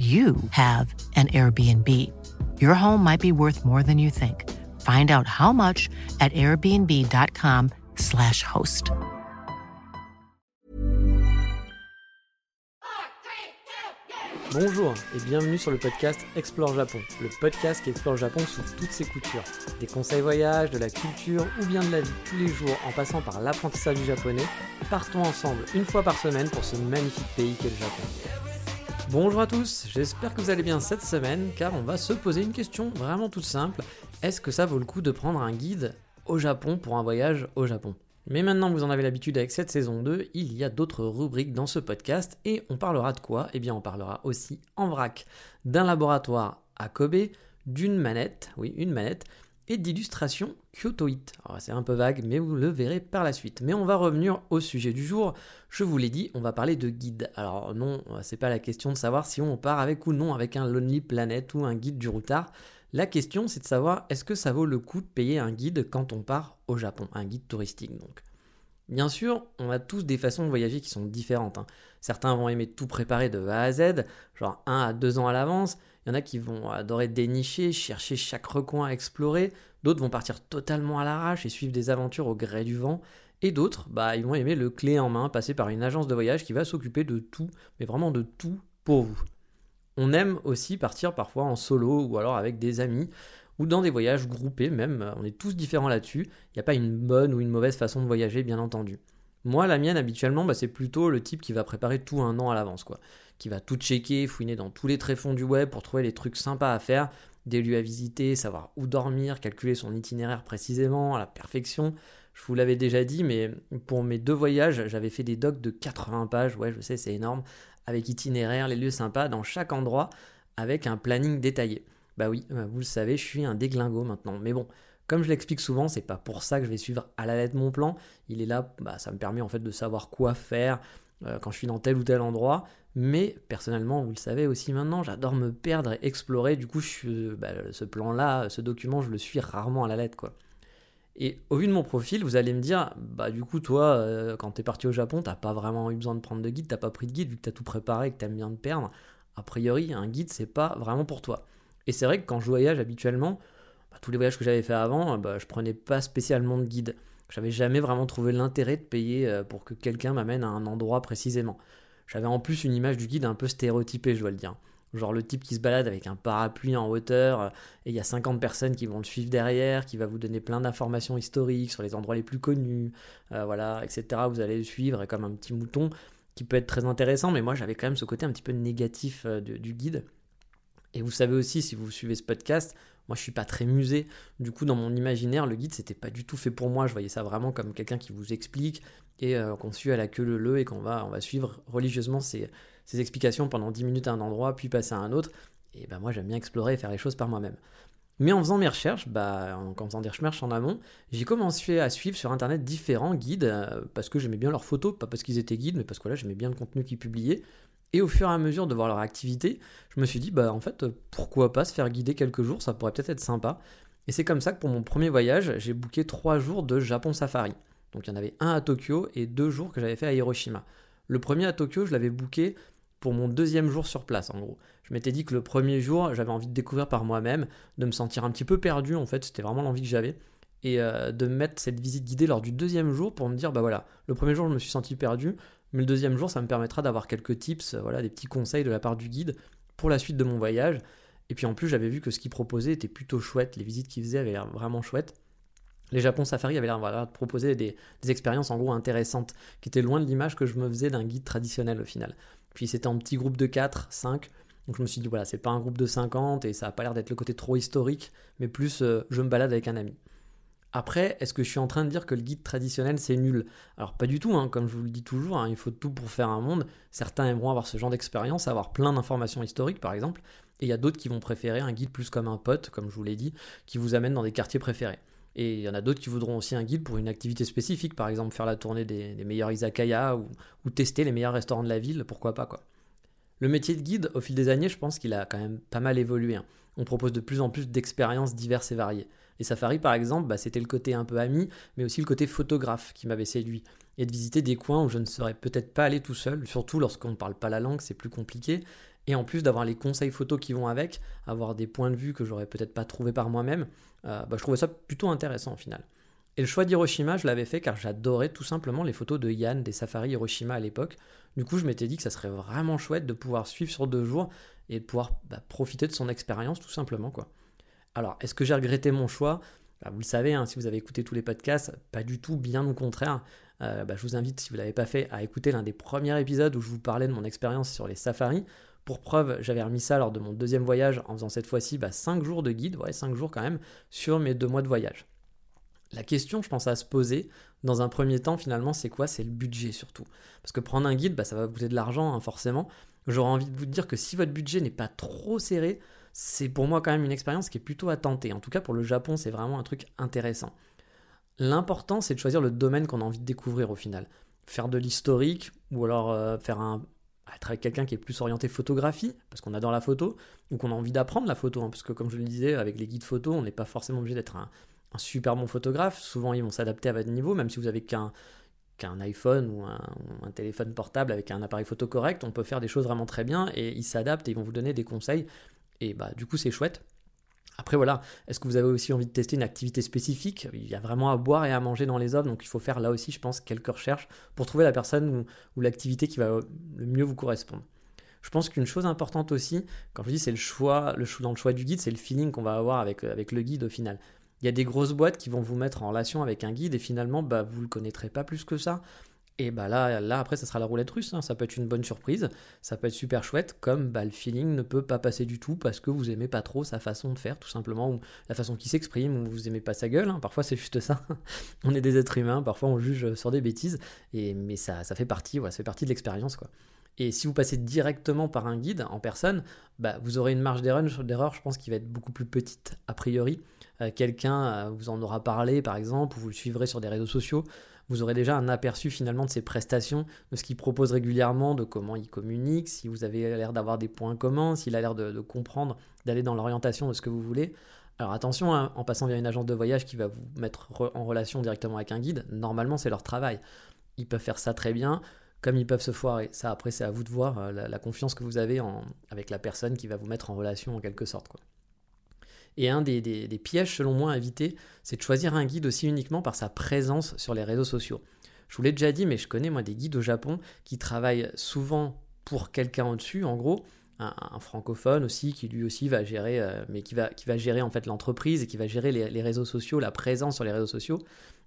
you have an Airbnb. Your home might be worth more than you think. Find out how much at airbnb.com/slash host. Bonjour et bienvenue sur le podcast Explore Japon, le podcast qui explore Japon sous toutes ses coutures. Des conseils voyage, de la culture ou bien de la vie tous les jours en passant par l'apprentissage du japonais, partons ensemble une fois par semaine pour ce magnifique pays qu'est le Japon. Bonjour à tous, j'espère que vous allez bien cette semaine car on va se poser une question vraiment toute simple. Est-ce que ça vaut le coup de prendre un guide au Japon pour un voyage au Japon? Mais maintenant que vous en avez l'habitude avec cette saison 2, il y a d'autres rubriques dans ce podcast et on parlera de quoi? Eh bien on parlera aussi en vrac d'un laboratoire à Kobe, d'une manette, oui une manette, et d'illustrations Kyotoite. C'est un peu vague mais vous le verrez par la suite. Mais on va revenir au sujet du jour. Je vous l'ai dit, on va parler de guide. Alors non, c'est pas la question de savoir si on part avec ou non avec un Lonely Planet ou un guide du routard. La question, c'est de savoir est-ce que ça vaut le coup de payer un guide quand on part au Japon, un guide touristique donc? Bien sûr, on a tous des façons de voyager qui sont différentes. hein. Certains vont aimer tout préparer de A à Z, genre 1 à 2 ans à l'avance. Il y en a qui vont adorer dénicher, chercher chaque recoin à explorer. D'autres vont partir totalement à l'arrache et suivre des aventures au gré du vent. Et d'autres, bah, ils vont aimer le clé en main, passer par une agence de voyage qui va s'occuper de tout, mais vraiment de tout pour vous. On aime aussi partir parfois en solo ou alors avec des amis ou dans des voyages groupés même, on est tous différents là-dessus, il n'y a pas une bonne ou une mauvaise façon de voyager bien entendu. Moi la mienne habituellement bah, c'est plutôt le type qui va préparer tout un an à l'avance quoi, qui va tout checker, fouiner dans tous les tréfonds du web pour trouver les trucs sympas à faire, des lieux à visiter, savoir où dormir, calculer son itinéraire précisément, à la perfection. Je vous l'avais déjà dit, mais pour mes deux voyages, j'avais fait des docs de 80 pages, ouais je sais c'est énorme, avec itinéraire, les lieux sympas dans chaque endroit, avec un planning détaillé. Bah oui, vous le savez, je suis un déglingo maintenant. Mais bon, comme je l'explique souvent, c'est pas pour ça que je vais suivre à la lettre mon plan. Il est là, bah, ça me permet en fait de savoir quoi faire euh, quand je suis dans tel ou tel endroit. Mais personnellement, vous le savez aussi maintenant, j'adore me perdre et explorer. Du coup, suis, bah, ce plan-là, ce document, je le suis rarement à la lettre. Et au vu de mon profil, vous allez me dire, bah du coup, toi, euh, quand t'es parti au Japon, t'as pas vraiment eu besoin de prendre de guide, t'as pas pris de guide vu que t'as tout préparé et que t'aimes bien te perdre. A priori, un guide, c'est pas vraiment pour toi. Et c'est vrai que quand je voyage habituellement, bah, tous les voyages que j'avais fait avant, bah, je prenais pas spécialement de guide. J'avais jamais vraiment trouvé l'intérêt de payer euh, pour que quelqu'un m'amène à un endroit précisément. J'avais en plus une image du guide un peu stéréotypée, je dois le dire. Genre le type qui se balade avec un parapluie en hauteur, euh, et il y a 50 personnes qui vont le suivre derrière, qui va vous donner plein d'informations historiques sur les endroits les plus connus, euh, voilà, etc. Vous allez le suivre comme un petit mouton, qui peut être très intéressant, mais moi j'avais quand même ce côté un petit peu négatif du guide. Et vous savez aussi, si vous suivez ce podcast, moi je suis pas très musée. Du coup, dans mon imaginaire, le guide c'était pas du tout fait pour moi. Je voyais ça vraiment comme quelqu'un qui vous explique et euh, qu'on suit à la queue le le et qu'on va, on va suivre religieusement ses, explications pendant 10 minutes à un endroit, puis passer à un autre. Et ben moi j'aime bien explorer et faire les choses par moi-même. Mais en faisant mes recherches, bah, en, en faisant des recherches en amont, j'ai commencé à suivre sur internet différents guides euh, parce que j'aimais bien leurs photos, pas parce qu'ils étaient guides, mais parce que là j'aimais bien le contenu qu'ils publiaient. Et au fur et à mesure de voir leur activité, je me suis dit, bah en fait, pourquoi pas se faire guider quelques jours, ça pourrait peut-être être sympa. Et c'est comme ça que pour mon premier voyage, j'ai booké trois jours de Japon Safari. Donc il y en avait un à Tokyo et deux jours que j'avais fait à Hiroshima. Le premier à Tokyo, je l'avais booké pour mon deuxième jour sur place, en gros. Je m'étais dit que le premier jour, j'avais envie de découvrir par moi-même, de me sentir un petit peu perdu, en fait, c'était vraiment l'envie que j'avais. Et euh, de mettre cette visite guidée lors du deuxième jour pour me dire, bah voilà, le premier jour, je me suis senti perdu, mais le deuxième jour, ça me permettra d'avoir quelques tips, euh, voilà, des petits conseils de la part du guide pour la suite de mon voyage. Et puis en plus, j'avais vu que ce qu'il proposait était plutôt chouette. Les visites qu'il faisait avaient l'air vraiment chouettes. Les Japon Safari avaient l'air de proposer des, expériences en gros intéressantes, qui étaient loin de l'image que je me faisais d'un guide traditionnel au final. Puis c'était en petit groupe de 4, 5. Donc je me suis dit, voilà, c'est pas un groupe de 50 et ça a pas l'air d'être le côté trop historique, mais plus euh, je me balade avec un ami. Après, est-ce que je suis en train de dire que le guide traditionnel c'est nul? Alors pas du tout, hein, comme je vous le dis toujours, hein, il faut tout pour faire un monde. Certains aimeront avoir ce genre d'expérience, avoir plein d'informations historiques par exemple, et il y a d'autres qui vont préférer un guide plus comme un pote, comme je vous l'ai dit, qui vous amène dans des quartiers préférés. Et il y en a d'autres qui voudront aussi un guide pour une activité spécifique, par exemple faire la tournée des, meilleurs izakaya ou, tester les meilleurs restaurants de la ville, pourquoi pas quoi. Le métier de guide, au fil des années, je pense qu'il a quand même pas mal évolué. Hein. On propose de plus en plus d'expériences diverses et variées. Les safaris, par exemple, bah, c'était le côté un peu ami, mais aussi le côté photographe qui m'avait séduit. Et de visiter des coins où je ne serais peut-être pas allé tout seul, surtout lorsqu'on ne parle pas la langue, c'est plus compliqué. Et en plus d'avoir les conseils photos qui vont avec, avoir des points de vue que j'aurais peut-être pas trouvé par moi-même, euh, bah, je trouvais ça plutôt intéressant au final. Et le choix d'Hiroshima, je l'avais fait car j'adorais tout simplement les photos de Yann des safaris Hiroshima à l'époque. Du coup, je m'étais dit que ça serait vraiment chouette de pouvoir suivre sur deux jours et de pouvoir bah, profiter de son expérience tout simplement. quoi. Alors, est-ce que j'ai regretté mon choix? Bah, Vous le savez, hein, si vous avez écouté tous les podcasts, pas du tout, bien au contraire. Euh, je vous invite, si vous ne l'avez pas fait, à écouter l'un des premiers épisodes où je vous parlais de mon expérience sur les safaris. Pour preuve, j'avais remis ça lors de mon deuxième voyage en faisant cette fois-ci 5 jours de guide, ouais 5 jours quand même, sur mes deux mois de voyage. La question, je pense, à se poser dans un premier temps, finalement, c'est quoi? C'est le budget surtout. Parce que prendre un guide, bah, ça va vous coûter de l'argent, hein, forcément. J'aurais envie de vous dire que si votre budget n'est pas trop serré, c'est pour moi quand même une expérience qui est plutôt à tenter. En tout cas, pour le Japon, c'est vraiment un truc intéressant. L'important, c'est de choisir le domaine qu'on a envie de découvrir au final. Faire de l'historique, ou alors euh, faire un, être avec quelqu'un qui est plus orienté photographie, parce qu'on adore la photo, ou qu'on a envie d'apprendre la photo, hein, parce que comme je le disais, avec les guides photo, on n'est pas forcément obligé d'être un, un super bon photographe. Souvent, ils vont s'adapter à votre niveau, même si vous avez qu'un iPhone ou un, téléphone portable avec un appareil photo correct, on peut faire des choses vraiment très bien et ils s'adaptent et ils vont vous donner des conseils. Et bah, du coup, c'est chouette. Après, voilà, est-ce que vous avez aussi envie de tester une activité spécifique? Il y a vraiment à boire et à manger dans les offres, donc il faut faire là aussi, je pense, quelques recherches pour trouver la personne ou, l'activité qui va le mieux vous correspondre. Je pense qu'une chose importante aussi, quand je dis c'est le choix, le dans le choix du guide, c'est le feeling qu'on va avoir avec, avec le guide au final. Il y a des grosses boîtes qui vont vous mettre en relation avec un guide et finalement, bah, vous ne le connaîtrez pas plus que ça. Et bah là, après, ça sera la roulette russe. Hein. Ça peut être une bonne surprise, ça peut être super chouette, comme bah, le feeling ne peut pas passer du tout parce que vous aimez pas trop sa façon de faire, tout simplement, ou la façon qu'il s'exprime, ou vous aimez pas sa gueule. Hein. Parfois, c'est juste ça. on est des êtres humains, parfois on juge sur des bêtises, et, mais ça, ça fait partie, voilà, ça fait partie de l'expérience, quoi. Et si vous passez directement par un guide en personne, bah, vous aurez une marge d'erreur, je pense, qui va être beaucoup plus petite a priori. Euh, quelqu'un euh, vous en aura parlé, par exemple, ou vous le suivrez sur des réseaux sociaux. Vous aurez déjà un aperçu finalement de ses prestations, de ce qu'il propose régulièrement, de comment il communique, si vous avez l'air d'avoir des points communs, s'il a l'air de, comprendre, d'aller dans l'orientation de ce que vous voulez. Alors attention, hein, en passant via une agence de voyage qui va vous mettre en relation directement avec un guide, normalement c'est leur travail. Ils peuvent faire ça très bien comme ils peuvent se foirer. Ça, après, c'est à vous de voir euh, la, confiance que vous avez avec la personne qui va vous mettre en relation en quelque sorte. Et un des, pièges, selon moi, à éviter, c'est de choisir un guide aussi uniquement par sa présence sur les réseaux sociaux. Je vous l'ai déjà dit, mais je connais moi des guides au Japon qui travaillent souvent pour quelqu'un au-dessus, en gros, un, francophone aussi qui lui aussi va gérer, euh, mais qui va, gérer en fait l'entreprise et qui va gérer les, réseaux sociaux, la présence sur les réseaux sociaux,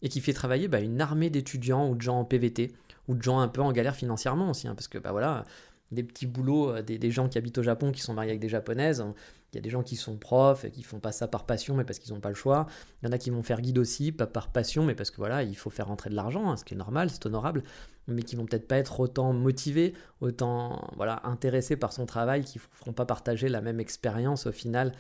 et qui fait travailler bah, une armée d'étudiants ou de gens en PVT ou de gens un peu en galère financièrement aussi, hein, parce que bah voilà, des petits boulots, euh, des, gens qui habitent au Japon, qui sont mariés avec des japonaises. Il y a des gens qui sont profs et qui font pas ça par passion, mais parce qu'ils n'ont pas le choix. Il y en a qui vont faire guide aussi, pas par passion, mais parce que voilà, il faut faire rentrer de l'argent, hein, ce qui est normal, c'est honorable, mais qui vont peut-être pas être autant motivés, autant voilà intéressés par son travail, qui ne feront pas partager la même expérience au final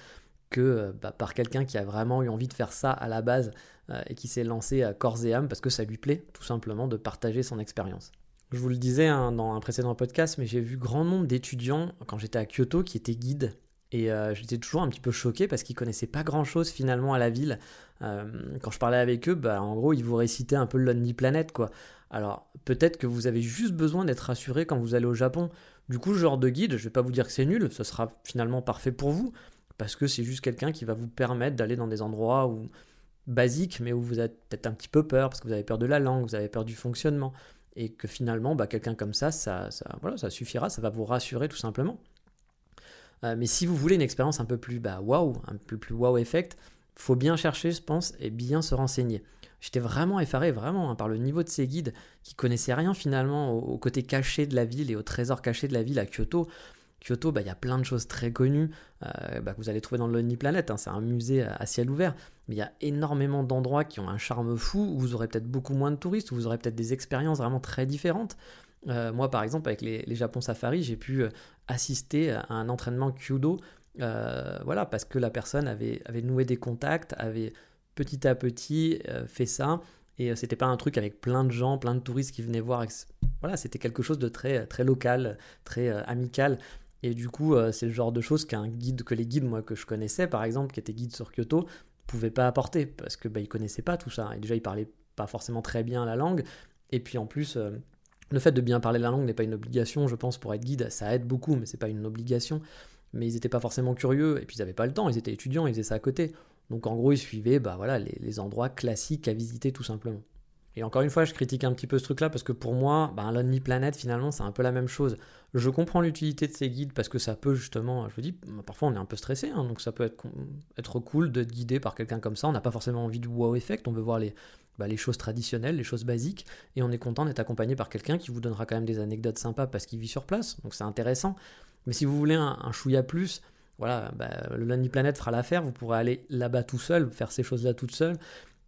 que euh, bah, par quelqu'un qui a vraiment eu envie de faire ça à la base euh, et qui s'est lancé à corps et âme parce que ça lui plaît tout simplement de partager son expérience. Je vous le disais hein, dans un précédent podcast, mais j'ai vu grand nombre d'étudiants quand j'étais à Kyoto qui étaient guides. Et euh, j'étais toujours un petit peu choqué parce qu'ils connaissaient pas grand chose finalement à la ville. Euh, quand je parlais avec eux, bah, en gros, ils vous récitaient un peu Lonely Planet, quoi. Alors, peut-être que vous avez juste besoin d'être rassuré quand vous allez au Japon. Du coup, ce genre de guide, je vais pas vous dire que c'est nul, ce sera finalement parfait pour vous, parce que c'est juste quelqu'un qui va vous permettre d'aller dans des endroits où basiques, mais où vous avez peut-être un petit peu peur, parce que vous avez peur de la langue, vous avez peur du fonctionnement et que finalement, bah, quelqu'un comme ça, ça, voilà, ça suffira, ça va vous rassurer tout simplement. Euh, mais si vous voulez une expérience un peu plus bah, wow, un peu plus wow effect, faut bien chercher, je pense, et bien se renseigner. J'étais vraiment effaré, vraiment, hein, par le niveau de ces guides qui connaissaient rien finalement au, côté caché de la ville et au trésor caché de la ville à Kyoto. Kyoto, bah, il y a plein de choses très connues euh, bah, que vous allez trouver dans le Lonely Planet. Hein. c'est un musée à ciel ouvert, mais il y a énormément d'endroits qui ont un charme fou, où vous aurez peut-être beaucoup moins de touristes, où vous aurez peut-être des expériences vraiment très différentes. Euh, moi, par exemple, avec les, Japon Safari, j'ai pu assister à un entraînement Kyudo, voilà, parce que la personne avait, noué des contacts, avait petit à petit fait ça. Et c'était pas un truc avec plein de gens, plein de touristes qui venaient voir. Voilà, c'était quelque chose de très, très local, très amical. Et du coup, euh, c'est le genre de choses qu'un guide, que les guides, moi, que je connaissais, par exemple, qui étaient guides sur Kyoto, pouvaient pas apporter parce que bah, ils connaissaient pas tout ça. Et déjà, ils parlaient pas forcément très bien la langue. Et puis en plus, euh, le fait de bien parler la langue n'est pas une obligation, je pense, pour être guide. Ça aide beaucoup, mais c'est pas une obligation. Mais ils n'étaient pas forcément curieux, et puis ils n'avaient pas le temps, ils étaient étudiants, ils faisaient ça à côté. Donc en gros, ils suivaient bah, voilà, les endroits classiques à visiter tout simplement. Et encore une fois, je critique un petit peu ce truc-là parce que pour moi, bah, Lonely Planet, finalement, c'est un peu la même chose. Je comprends l'utilité de ces guides parce que ça peut justement, je vous dis, bah, parfois on est un peu stressé, hein, donc ça peut être, cool d'être guidé par quelqu'un comme ça. On n'a pas forcément envie de wow effect, on veut voir les, bah, les choses traditionnelles, les choses basiques, et on est content d'être accompagné par quelqu'un qui vous donnera quand même des anecdotes sympas parce qu'il vit sur place, donc c'est intéressant. Mais si vous voulez un, chouïa plus, voilà, bah, le Lonely Planet fera l'affaire, vous pourrez aller là-bas tout seul, faire ces choses-là toute seule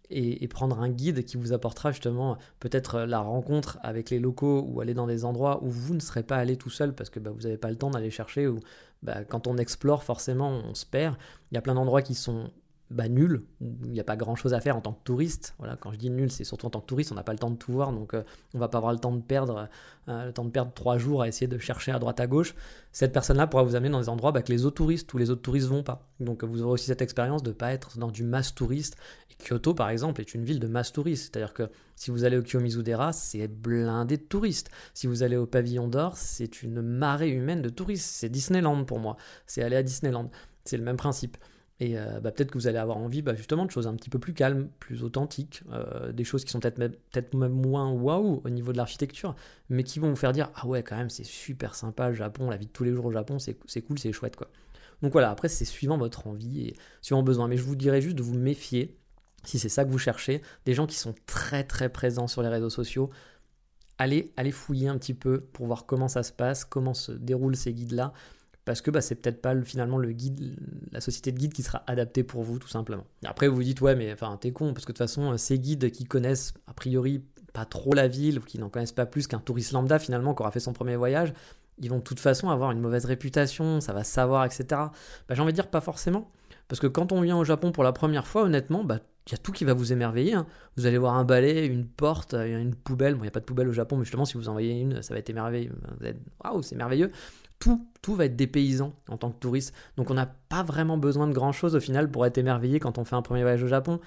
et, prendre un guide qui vous apportera justement peut-être la rencontre avec les locaux ou aller dans des endroits où vous ne serez pas allé tout seul parce que bah, vous n'avez pas le temps d'aller chercher ou bah, quand on explore forcément on se perd. Il y a plein d'endroits qui sont bah, nul, il n'y a pas grand chose à faire en tant que touriste. Voilà, quand je dis nul, c'est surtout en tant que touriste, on n'a pas le temps de tout voir, donc on euh, on va pas avoir le temps de perdre, euh, le temps de perdre trois jours à essayer de chercher à droite à gauche. Cette personne-là pourra vous amener dans des endroits bah, que les autres touristes ou les autres touristes vont pas. Donc vous aurez aussi cette expérience de ne pas être dans du mass touriste. Et Kyoto, par exemple, est une ville de mass touriste, c'est-à-dire que si vous allez au Kiyomizu-dera, c'est blindé de touristes. Si vous allez au Pavillon d'Or, c'est une marée humaine de touristes. C'est Disneyland pour moi. C'est aller à Disneyland. C'est le même principe. Et euh, bah, peut-être que vous allez avoir envie bah, justement de choses un petit peu plus calmes, plus authentiques, euh, des choses qui sont peut-être même, peut moins waouh au niveau de l'architecture, mais qui vont vous faire dire Ah ouais, quand même, c'est super sympa le Japon, la vie de tous les jours au Japon, c'est cool, c'est chouette quoi. Donc voilà, après, c'est suivant votre envie et suivant besoin. Mais je vous dirais juste de vous méfier, si c'est ça que vous cherchez, des gens qui sont très très présents sur les réseaux sociaux. Allez, allez fouiller un petit peu pour voir comment ça se passe, comment se déroulent ces guides-là parce que bah, c'est peut-être pas finalement le guide, la société de guide qui sera adaptée pour vous tout simplement. après vous vous dites ouais mais enfin t'es con parce que de toute façon euh, ces guides qui connaissent a priori pas trop la ville ou qui n'en connaissent pas plus qu'un touriste lambda finalement qui aura fait son premier voyage, ils vont de toute façon avoir une mauvaise réputation, ça va savoir etc. Bah, j'ai envie de dire pas forcément parce que quand on vient au Japon pour la première fois honnêtement bah il y a tout qui va vous émerveiller. Hein. Vous allez voir un balai, une porte, euh, une poubelle. Bon, il n'y a pas de poubelle au Japon, mais justement, si vous en voyez une, ça va être émerveilleux. Waouh, c'est merveilleux tout, va être dépaysant en tant que touriste. Donc on n'a pas vraiment besoin de grand-chose au final pour être émerveillé quand on fait un premier voyage au Japon.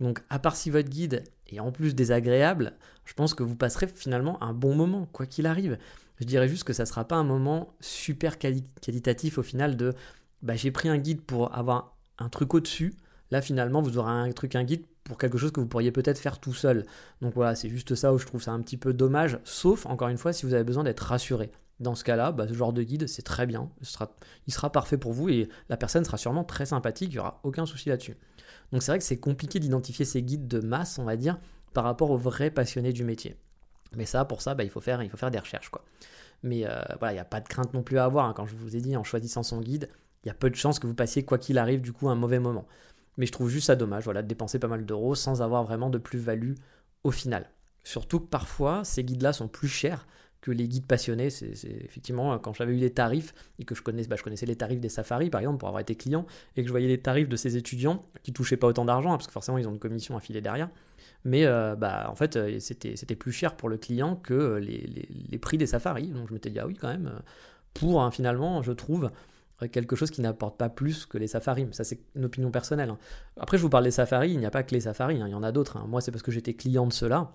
Donc à part si votre guide est en plus désagréable, je pense que vous passerez finalement un bon moment, quoi qu'il arrive. Je dirais juste que ça ne sera pas un moment super qualitatif au final de bah, j'ai pris un guide pour avoir un truc au-dessus. Là finalement vous aurez un truc, un guide pour quelque chose que vous pourriez peut-être faire tout seul. Donc voilà, c'est juste ça où je trouve ça un petit peu dommage, sauf encore une fois si vous avez besoin d'être rassuré. Dans ce cas-là, bah, ce genre de guide, c'est très bien. Il sera, parfait pour vous et la personne sera sûrement très sympathique, il n'y aura aucun souci là-dessus. Donc c'est vrai que c'est compliqué d'identifier ces guides de masse, on va dire, par rapport aux vrais passionnés du métier. Mais ça, pour ça, bah, il, faut faire, des recherches. Mais euh, voilà, il n'y a pas de crainte non plus à avoir. Hein. Quand je vous ai dit, en choisissant son guide, il y a peu de chances que vous passiez, quoi qu'il arrive, du coup, un mauvais moment. Mais je trouve juste ça dommage, voilà, de dépenser pas mal d'euros sans avoir vraiment de plus-value au final. Surtout que parfois, ces guides-là sont plus chers que les guides passionnés. C'est effectivement quand j'avais eu les tarifs et que je connaissais, bah, je connaissais les tarifs des safaris par exemple pour avoir été client et que je voyais les tarifs de ces étudiants qui touchaient pas autant d'argent hein, parce que forcément ils ont une commission à filer derrière. Mais euh, bah, en fait, euh, c'était plus cher pour le client que euh, les, prix des safaris. Donc je m'étais dit, ah oui, quand même, pour hein, finalement, je trouve quelque chose qui n'apporte pas plus que les safaris. Mais ça, c'est une opinion personnelle. Hein. Après, je vous parle des safaris, il n'y a pas que les safaris, il y en a d'autres. Moi, c'est parce que j'étais client de ceux-là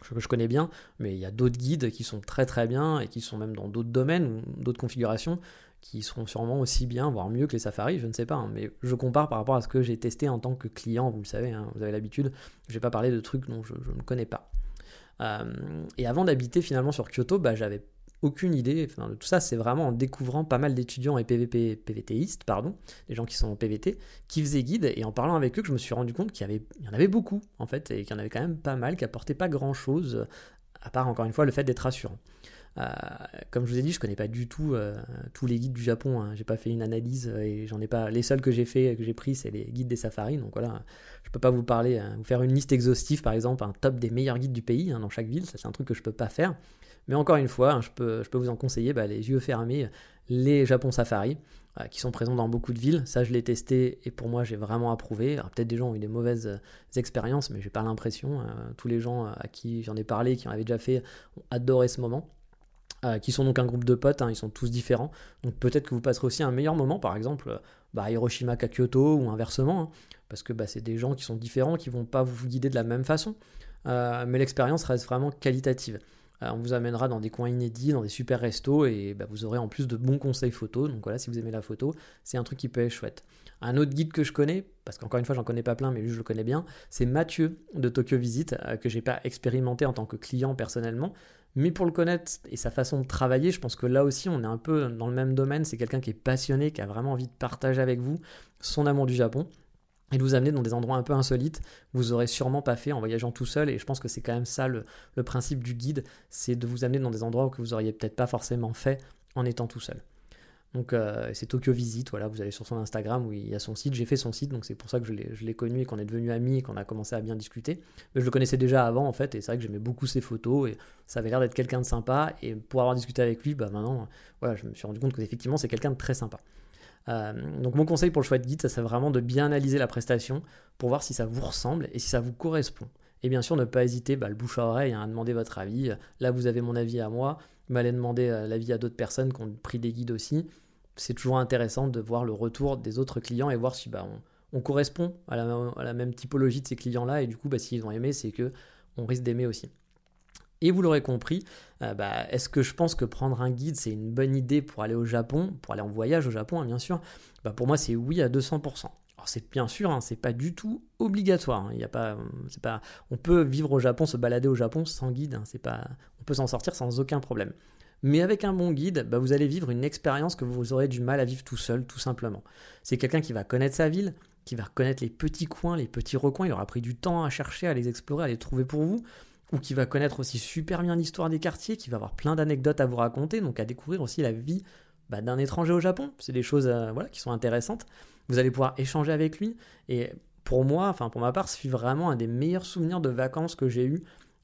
que je connais bien, mais il y a d'autres guides qui sont très très bien et qui sont même dans d'autres domaines ou d'autres configurations qui seront sûrement aussi bien, voire mieux que les safaris, je ne sais pas, hein, mais je compare par rapport à ce que j'ai testé en tant que client, vous le savez, hein, vous avez l'habitude, je vais pas parler de trucs dont je, ne connais pas. Euh, et avant d'habiter finalement sur Kyoto, bah, j'avais aucune idée de tout ça. C'est vraiment en découvrant pas mal d'étudiants et PVP, PVTistes, pardon, des gens qui sont en PVT, qui faisaient guide. Et en parlant avec eux, que je me suis rendu compte qu'il y, en avait beaucoup, en fait, et qu'il y en avait quand même pas mal, qui apportaient pas grand chose, à part encore une fois le fait d'être rassurant. comme je vous ai dit, je connais pas du tout tous les guides du Japon. Hein. J'ai pas fait une analyse et j'en ai pas. Les seuls que j'ai fait, que j'ai pris, c'est les guides des safaris. Donc voilà, je peux pas vous parler, vous faire une liste exhaustive, par exemple, un top des meilleurs guides du pays hein, dans chaque ville. Ça, c'est un truc que je peux pas faire. Mais encore une fois, hein, je, peux, vous en conseiller bah, les yeux fermés, les Japon Safari, euh, qui sont présents dans beaucoup de villes. Ça, je l'ai testé et pour moi, j'ai vraiment approuvé. Peut-être des gens ont eu des mauvaises euh, expériences, mais j'ai pas l'impression. Hein. tous les gens à qui j'en ai parlé, qui en avaient déjà fait, ont adoré ce moment. Euh, qui sont donc un groupe de potes, hein, ils sont tous différents. Donc peut-être que vous passerez aussi un meilleur moment, par exemple, bah, Hiroshima qu'à Kyoto ou inversement, parce que bah, c'est des gens qui sont différents, qui vont pas vous guider de la même façon. mais l'expérience reste vraiment qualitative. Euh, on vous amènera dans des coins inédits, dans des super restos, et bah, vous aurez en plus de bons conseils photos. Donc voilà, si vous aimez la photo, c'est un truc qui peut être chouette. Un autre guide que je connais, parce qu'encore une fois, j'en connais pas plein, mais lui, je le connais bien, c'est Mathieu de Tokyo Visit, euh, que j'ai pas expérimenté en tant que client personnellement. Mais pour le connaître et sa façon de travailler, je pense que là aussi, on est un peu dans le même domaine. C'est quelqu'un qui est passionné, qui a vraiment envie de partager avec vous son amour du Japon et de vous amener dans des endroits un peu insolites vous aurez sûrement pas fait en voyageant tout seul et je pense que c'est quand même ça le, principe du guide c'est de vous amener dans des endroits que vous auriez peut-être pas forcément fait en étant tout seul donc euh, c'est Tokyo Visite, voilà, vous allez sur son Instagram où il y a son site, j'ai fait son site, donc c'est pour ça que je l'ai connu et qu'on est devenu amis et qu'on a commencé à bien discuter. Mais je le connaissais déjà avant en fait, et c'est vrai que j'aimais beaucoup ses photos et ça avait l'air d'être quelqu'un de sympa. Et pour avoir discuté avec lui, bah maintenant, voilà, je me suis rendu compte que effectivement c'est quelqu'un de très sympa. Euh, donc mon conseil pour le choix de guide, ça c'est vraiment de bien analyser la prestation pour voir si ça vous ressemble et si ça vous correspond. Et bien sûr, ne pas hésiter, bah, le bouche à oreille, hein, à demander votre avis. Là, vous avez mon avis à moi, mais allez demander euh, l'avis à d'autres personnes qui ont pris des guides aussi. C'est toujours intéressant de voir le retour des autres clients et voir si bah, on, correspond à la, même typologie de ces clients-là. Et du coup, bah, s'ils ont aimé, c'est que on risque d'aimer aussi. Et vous l'aurez compris, euh, bah, est-ce que je pense que prendre un guide, c'est une bonne idée pour aller au Japon, pour aller en voyage au Japon, hein, bien sûr? Bah, Pour moi, c'est oui à 200%. Alors c'est bien sûr, hein, c'est pas du tout obligatoire. Hein. Il y a pas, c'est pas, on peut vivre au Japon, se balader au Japon sans guide. c'est pas, on peut s'en sortir sans aucun problème. Mais avec un bon guide, bah, vous allez vivre une expérience que vous aurez du mal à vivre tout seul, tout simplement. C'est quelqu'un qui va connaître sa ville, qui va connaître les petits coins, les petits recoins. Il aura pris du temps à chercher, à les explorer, à les trouver pour vous ou qui va connaître aussi super bien l'histoire des quartiers, qui va avoir plein d'anecdotes à vous raconter, donc à découvrir aussi la vie bah, d'un étranger au Japon. C'est des choses euh, voilà, qui sont intéressantes. Vous allez pouvoir échanger avec lui. Et pour moi, enfin pour ma part, c'est vraiment un des meilleurs souvenirs de vacances que j'ai eu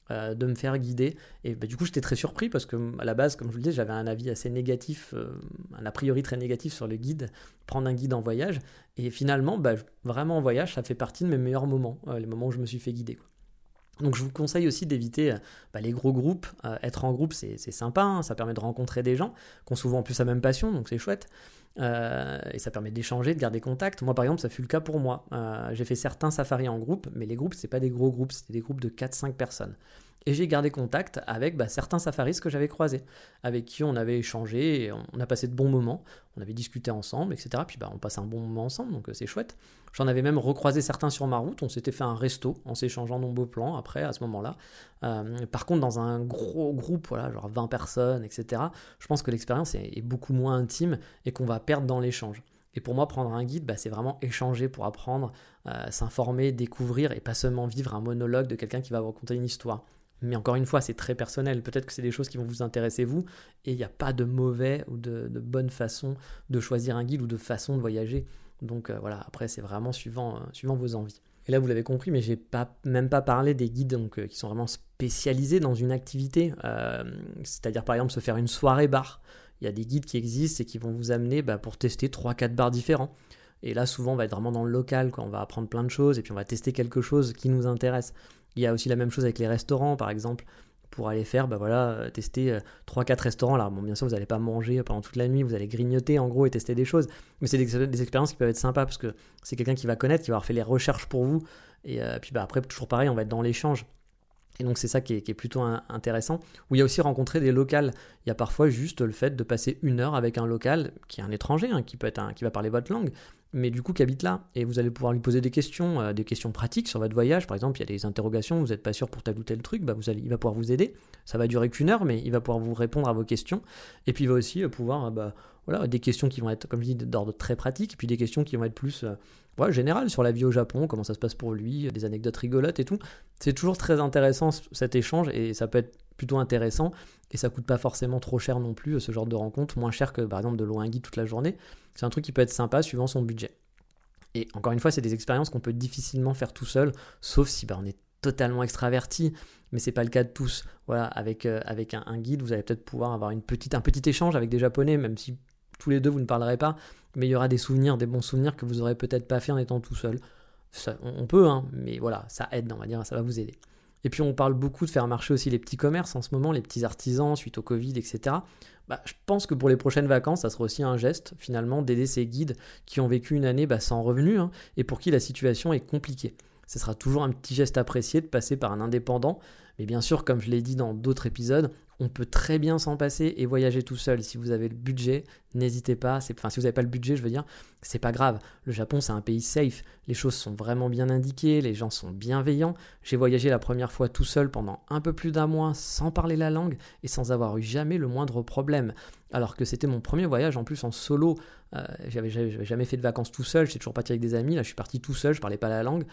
euh, de me faire guider. Et bah, du coup, j'étais très surpris parce que à la base, comme je vous le disais, j'avais un avis assez négatif, euh, un a priori très négatif sur le guide, prendre un guide en voyage. Et finalement, bah, vraiment en voyage, ça fait partie de mes meilleurs moments, les moments où je me suis fait guider. Donc je vous conseille aussi d'éviter euh, bah, les gros groupes. Euh, être en groupe, c'est sympa, hein, ça permet de rencontrer des gens qui ont souvent en plus la même passion, donc c'est chouette. Euh, et ça permet d'échanger, de garder contact. Moi, par exemple, ça fut le cas pour moi. j'ai fait certains safaris en groupe, mais les groupes, c'est pas des gros groupes, c'était des groupes de 4-5 personnes. Et j'ai gardé contact avec bah, certains safaris que j'avais croisés, avec qui on avait échangé, on a passé de bons moments, on avait discuté ensemble, etc. Puis bah, on passe un bon moment ensemble, donc euh, c'est chouette. J'en avais même recroisé certains sur ma route, on s'était fait un resto en s'échangeant nos beaux plans après, à ce moment-là. Euh, par contre, dans un gros groupe, voilà, genre 20 personnes, etc., je pense que l'expérience est, beaucoup moins intime et qu'on va perdre dans l'échange. Et pour moi, prendre un guide, bah, c'est vraiment échanger pour apprendre, euh, s'informer, découvrir et pas seulement vivre un monologue de quelqu'un qui va vous raconter une histoire. Mais encore une fois, c'est très personnel. Peut-être que c'est des choses qui vont vous intéresser vous, et il n'y a pas de mauvais ou de, bonne façon de choisir un guide ou de façon de voyager. Donc euh, voilà, après c'est vraiment suivant, euh, suivant vos envies. Et là, vous l'avez compris, mais j'ai pas même pas parlé des guides donc, euh, qui sont vraiment spécialisés dans une activité. C'est-à-dire par exemple se faire une soirée bar. Il y a des guides qui existent et qui vont vous amener bah, pour tester 3-4 bars différents. Et là, souvent, on va être vraiment dans le local, quoi. on va apprendre plein de choses et puis on va tester quelque chose qui nous intéresse. Il y a aussi la même chose avec les restaurants, par exemple, pour aller faire, bah voilà, euh, tester 3-4 euh, restaurants. Alors, bon, bien sûr, vous n'allez pas manger pendant toute la nuit, vous allez grignoter en gros et tester des choses. Mais c'est des, expériences qui peuvent être sympas parce que c'est quelqu'un qui va connaître, qui va avoir fait les recherches pour vous. Et euh, puis bah, après, toujours pareil, on va être dans l'échange. Et donc c'est ça qui est, plutôt intéressant. Où il y a aussi rencontré des locales. Il y a parfois juste le fait de passer une heure avec un local qui est un étranger, hein, qui peut être un, qui va parler votre langue, mais du coup qui habite là. Et vous allez pouvoir lui poser des questions, euh, des questions pratiques sur votre voyage. Par exemple, il y a des interrogations, vous n'êtes pas sûr pour tel ou tel truc, bah il va pouvoir vous aider. Ça va durer qu'une heure, mais il va pouvoir vous répondre à vos questions. Et puis il va aussi euh, pouvoir, euh, bah, voilà, des questions qui vont être, comme je dis, d'ordre très pratique, et puis des questions qui vont être plus générales sur la vie au Japon, comment ça se passe pour lui, des anecdotes rigolotes et tout. C'est toujours très intéressant cet échange, et ça peut être plutôt intéressant et ça coûte pas forcément trop cher non plus ce genre de rencontre, moins cher que par exemple de louer un guide toute la journée. C'est un truc qui peut être sympa suivant son budget. Et encore une fois, c'est des expériences qu'on peut difficilement faire tout seul, sauf si bah, on est totalement extraverti, mais c'est pas le cas de tous. Voilà, avec, euh, avec un, guide, vous allez peut-être pouvoir avoir un petit échange avec des Japonais, même si tous les deux vous ne parlerez pas, mais il y aura des souvenirs, des bons souvenirs que vous aurez peut-être pas fait en étant tout seul. on, peut, hein, mais voilà, ça aide, on va dire, ça va vous aider. Et puis on parle beaucoup de faire marcher aussi les petits commerces en ce moment, les petits artisans suite au Covid, etc. Bah, je pense que pour les prochaines vacances, ça sera aussi un geste finalement d'aider ces guides qui ont vécu une année bah, sans revenus hein, et pour qui la situation est compliquée. Ce sera toujours un petit geste apprécié de passer par un indépendant, mais bien sûr, comme je l'ai dit dans d'autres épisodes, on peut très bien s'en passer et voyager tout seul. Si vous avez le budget, n'hésitez pas. Enfin, si vous n'avez pas le budget, je veux dire, c'est pas grave. Le Japon, c'est un pays safe. Les choses sont vraiment bien indiquées, les gens sont bienveillants. J'ai voyagé la première fois tout seul pendant un peu plus d'un mois sans parler la langue et sans avoir eu jamais le moindre problème. Alors que c'était mon premier voyage en plus en solo. Euh, j'avais jamais fait de vacances tout seul, j'étais toujours parti avec des amis. Là, je suis parti tout seul, je parlais pas la langue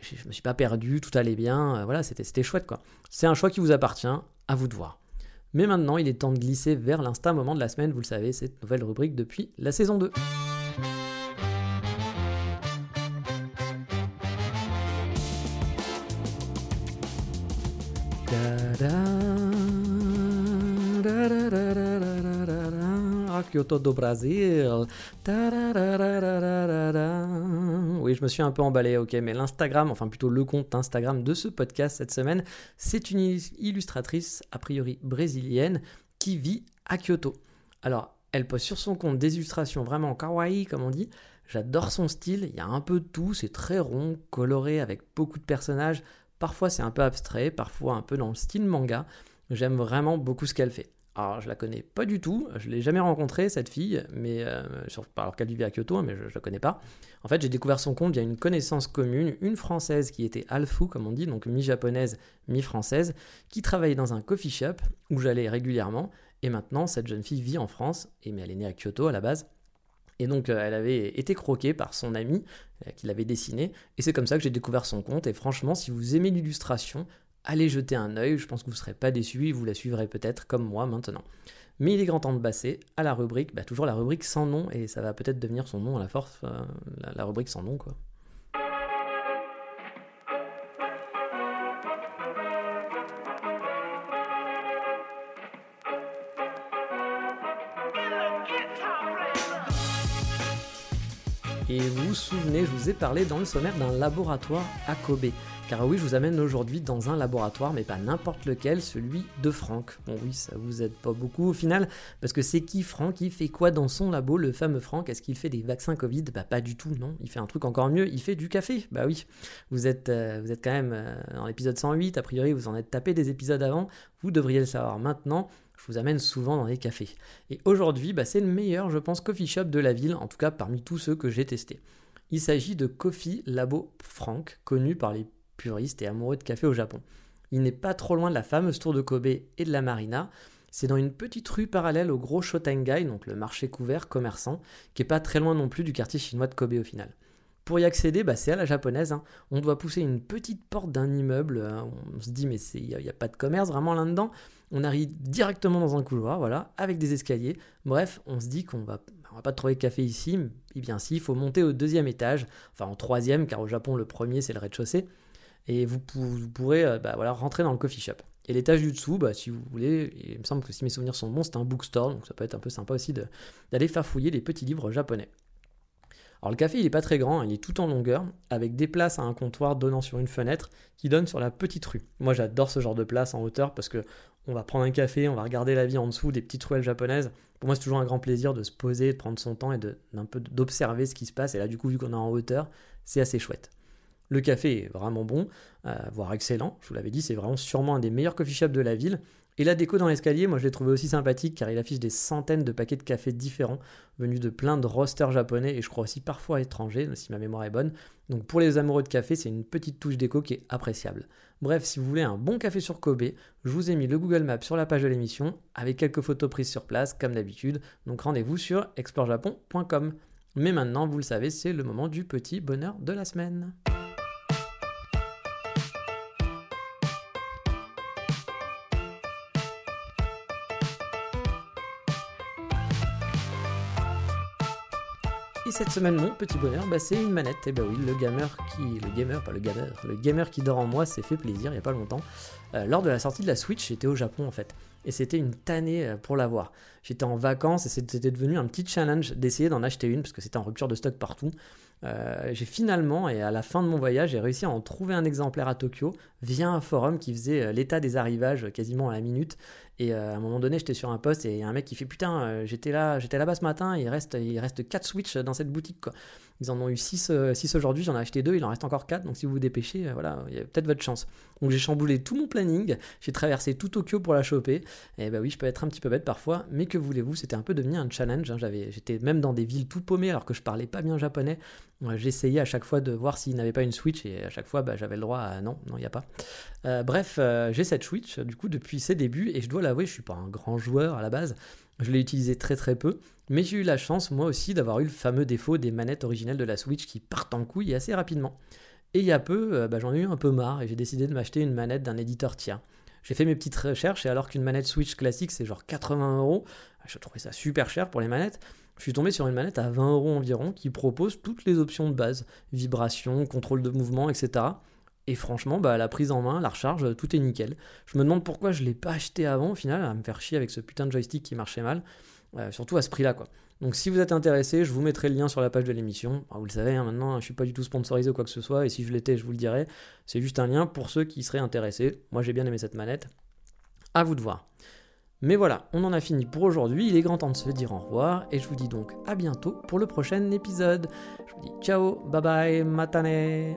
je me suis pas perdu, tout allait bien, euh, voilà, c'était chouette quoi. C'est un choix qui vous appartient, à vous de voir. Mais maintenant, il est temps de glisser vers l'instant moment de la semaine, vous le savez, cette nouvelle rubrique depuis la saison 2. Kyoto do Brasil. Oui, je me suis un peu emballé, ok, mais l'Instagram, enfin plutôt le compte Instagram de ce podcast cette semaine, c'est une illustratrice a priori brésilienne qui vit à Kyoto. Alors, elle poste sur son compte des illustrations vraiment kawaii, comme on dit. J'adore son style, il y a un peu de tout, c'est très rond, coloré, avec beaucoup de personnages. Parfois c'est un peu abstrait, parfois un peu dans le style manga. J'aime vraiment beaucoup ce qu'elle fait. Alors, je la connais pas du tout, je l'ai jamais rencontrée, cette fille, mais euh, alors qu'elle vivait à Kyoto, hein, mais je, ne la connais pas. En fait, j'ai découvert son compte via une connaissance commune, une française qui était alfu, comme on dit, donc mi-japonaise, mi-française, qui travaillait dans un coffee shop où j'allais régulièrement. Et maintenant, cette jeune fille vit en France, et, mais elle est née à Kyoto à la base. Et donc, euh, elle avait été croquée par son ami euh, qui l'avait dessiné. Et c'est comme ça que j'ai découvert son compte. Et franchement, si vous aimez l'illustration, allez jeter un œil, je pense que vous ne serez pas déçus, vous la suivrez peut-être comme moi maintenant. Mais il est grand temps de passer à la rubrique, bah, toujours la rubrique sans nom, et ça va peut-être devenir son nom à la force, euh, la, rubrique sans nom quoi. Et vous vous souvenez, je vous ai parlé dans le sommaire d'un laboratoire à Kobe. Car oui, je vous amène aujourd'hui dans un laboratoire, mais pas n'importe lequel, celui de Franck. Bon oui, ça vous aide pas beaucoup au final, parce que c'est qui Franck? Il fait quoi dans son labo, le fameux Franck? Est-ce qu'il fait des vaccins Covid? Bah pas du tout, non. Il fait un truc encore mieux, il fait du café. Bah oui, vous êtes, euh, vous êtes quand même euh, dans l'épisode 108, a priori vous en êtes tapé des épisodes avant, vous devriez le savoir maintenant. Je vous amène souvent dans les cafés. Et aujourd'hui, bah, c'est le meilleur, je pense, coffee shop de la ville, en tout cas parmi tous ceux que j'ai testés. Il s'agit de Coffee Labo Franck, connu par les puriste et amoureux de café au Japon. Il n'est pas trop loin de la fameuse tour de Kobe et de la marina. C'est dans une petite rue parallèle au gros Shotengai, donc le marché couvert commerçant, qui est pas très loin non plus du quartier chinois de Kobe au final. Pour y accéder, bah, c'est à la japonaise. Hein. On doit pousser une petite porte d'un immeuble. Hein. On se dit, mais il n'y a, pas de commerce vraiment là-dedans. On arrive directement dans un couloir, voilà, avec des escaliers. Bref, on se dit qu'on va, on va pas trouver de café ici. Eh bien, si, il faut monter au deuxième étage, enfin en troisième, car au Japon, le premier, c'est le rez-de-chaussée et vous, pourrez euh, bah, voilà, rentrer dans le coffee shop. Et l'étage du dessous, bah, si vous voulez, il me semble que si mes souvenirs sont bons, c'est un bookstore, donc ça peut être un peu sympa aussi d'aller faire fouiller les petits livres japonais. Alors le café, il n'est pas très grand, hein, il est tout en longueur, avec des places à un comptoir donnant sur une fenêtre qui donne sur la petite rue. Moi j'adore ce genre de place en hauteur parce que on va prendre un café, on va regarder la vie en dessous des petites ruelles japonaises. Pour moi c'est toujours un grand plaisir de se poser, de prendre son temps et d'observer ce qui se passe. Et là du coup vu qu'on est en hauteur, c'est assez chouette. Le café est vraiment bon, euh, voire excellent. Je vous l'avais dit, c'est vraiment sûrement un des meilleurs coffee shops de la ville. Et la déco dans l'escalier, moi je l'ai trouvé aussi sympathique car il affiche des centaines de paquets de café différents venus de plein de rosters japonais et je crois aussi parfois étrangers si ma mémoire est bonne. Donc pour les amoureux de café, c'est une petite touche déco qui est appréciable. Bref, si vous voulez un bon café sur Kobe, je vous ai mis le Google Maps sur la page de l'émission avec quelques photos prises sur place comme d'habitude. Donc rendez-vous sur explorejapon.com. Mais maintenant, vous le savez, c'est le moment du petit bonheur de la semaine. Cette semaine, mon petit bonheur, bah, c'est une manette. Et bah oui, le gamer qui. Le gamer, pas le gamer. Le gamer qui dort en moi s'est fait plaisir il n'y a pas longtemps. Euh, lors de la sortie de la Switch, j'étais au Japon en fait. Et c'était une tannée euh, pour l'avoir. J'étais en vacances et c'était devenu un petit challenge d'essayer d'en acheter une parce que c'était en rupture de stock partout. Euh, j'ai finalement, et à la fin de mon voyage, j'ai réussi à en trouver un exemplaire à Tokyo via un forum qui faisait l'état des arrivages quasiment à la minute. Et à un moment donné, j'étais sur un poste et un mec qui fait Putain, j'étais là, j'étais là-bas ce matin, il reste, il reste 4 Switch dans cette boutique. Ils en ont eu 6 aujourd'hui, j'en ai acheté 2, il en reste encore 4. Donc si vous vous dépêchez, voilà, il y a peut-être votre chance. Donc j'ai chamboulé tout mon planning, j'ai traversé tout Tokyo pour la choper. Et bah oui, je peux être un petit peu bête parfois, mais que voulez-vous, c'était un peu devenu un challenge. Hein. J'étais même dans des villes tout paumées alors que je parlais pas bien japonais. J'essayais à chaque fois de voir s'il n'avait pas une Switch et à chaque fois bah, j'avais le droit à non, non, il n'y a pas. Euh, bref, euh, j'ai cette Switch du coup depuis ses débuts et je dois l'avouer, je suis pas un grand joueur à la base. Je l'ai utilisé très très peu, mais j'ai eu la chance moi aussi d'avoir eu le fameux défaut des manettes originelles de la Switch qui partent en couille assez rapidement. Et il y a peu, euh, bah, j'en ai eu un peu marre et j'ai décidé de m'acheter une manette d'un éditeur tiers. J'ai fait mes petites recherches et alors qu'une manette Switch classique c'est genre 80 euros, je trouvais ça super cher pour les manettes. Je suis tombé sur une manette à 20 euros environ qui propose toutes les options de base, vibration, contrôle de mouvement, etc. Et franchement, bah, la prise en main, la recharge, tout est nickel. Je me demande pourquoi je ne l'ai pas acheté avant au final, à me faire chier avec ce putain de joystick qui marchait mal, euh, surtout à ce prix-là quoi. Donc si vous êtes intéressé, je vous mettrai le lien sur la page de l'émission. vous le savez, hein, maintenant, je ne suis pas du tout sponsorisé ou quoi que ce soit, et si je l'étais, je vous le dirais. C'est juste un lien pour ceux qui seraient intéressés. Moi, j'ai bien aimé cette manette. À vous de voir. Mais voilà, on en a fini pour aujourd'hui. Il est grand temps de se dire au revoir, et je vous dis donc à bientôt pour le prochain épisode. Je vous dis ciao, bye bye, matane.